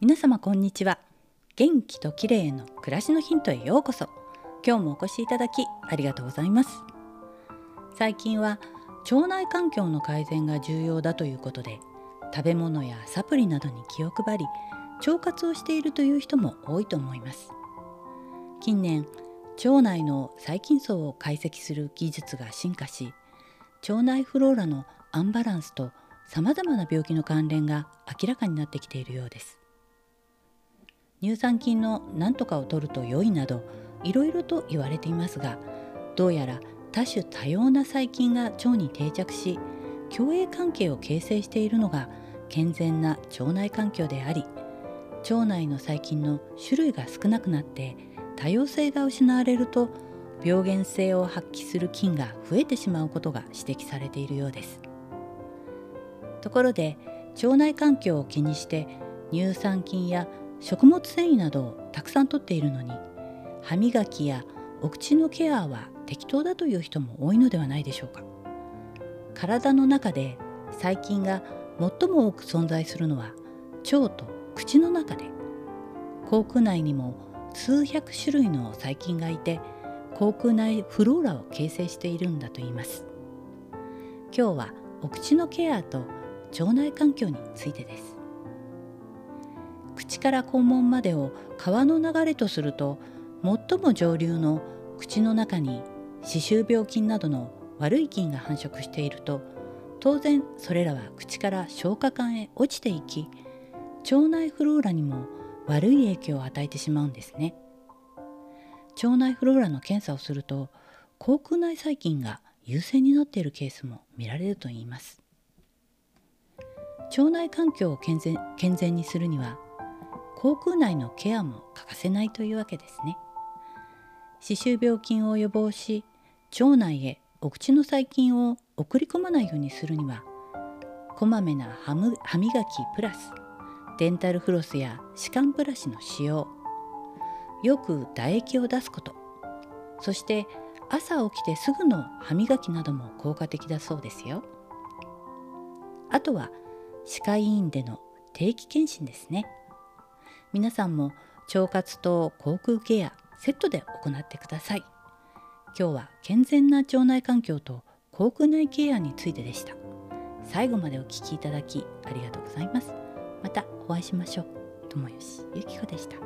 皆様こんにちは。元気と綺麗の暮らしのヒントへようこそ。今日もお越しいただきありがとうございます。最近は腸内環境の改善が重要だということで食べ物やサプリなどに気を配り腸活をしているという人も多いと思います。近年腸内の細菌層を解析する技術が進化し腸内フローラのアンバランスとさまざまな病気の関連が明らかになってきているようです。乳酸菌の何とかを取ると良いなどいろいろと言われていますがどうやら多種多様な細菌が腸に定着し共栄関係を形成しているのが健全な腸内環境であり腸内の細菌の種類が少なくなって多様性が失われると病原性を発揮する菌が増えてしまうことが指摘されているようです。ところで腸内環境を気にして乳酸菌や食物繊維などをたくさんとっているのに歯磨きやお口のケアは適当だという人も多いのではないでしょうか。体の中で細菌が最も多く存在するのは腸と口の中で。口腔内にも数百種類の細菌がいて口腔内フローラを形成しているんだと言います。今日はお口のケアと腸内環境についてです。口から肛門までを川の流れとすると最も上流の口の中に歯周病菌などの悪い菌が繁殖していると当然それらは口から消化管へ落ちていき腸内フローラにも悪い影響を与えてしまうんですね。腸内フローラの検査をすると口腔内細菌が優勢になっているケースも見られるといいます。腸内環境を健全健全にするには口腔内のケアも欠かせないというわけですね。歯周病菌を予防し腸内へお口の細菌を送り込まないようにするにはこまめな歯磨きプラスデンタルフロスや歯間ブラシの使用よく唾液を出すことそして朝起きてすぐの歯磨きなども効果的だそうですよ。あとは歯科医院での定期検診ですね。皆さんも腸活と口腔ケアセットで行ってください。今日は健全な腸内環境と口腔内ケアについてでした。最後までお聞きいただきありがとうございます。またお会いしましょう。友吉ゆきこでした。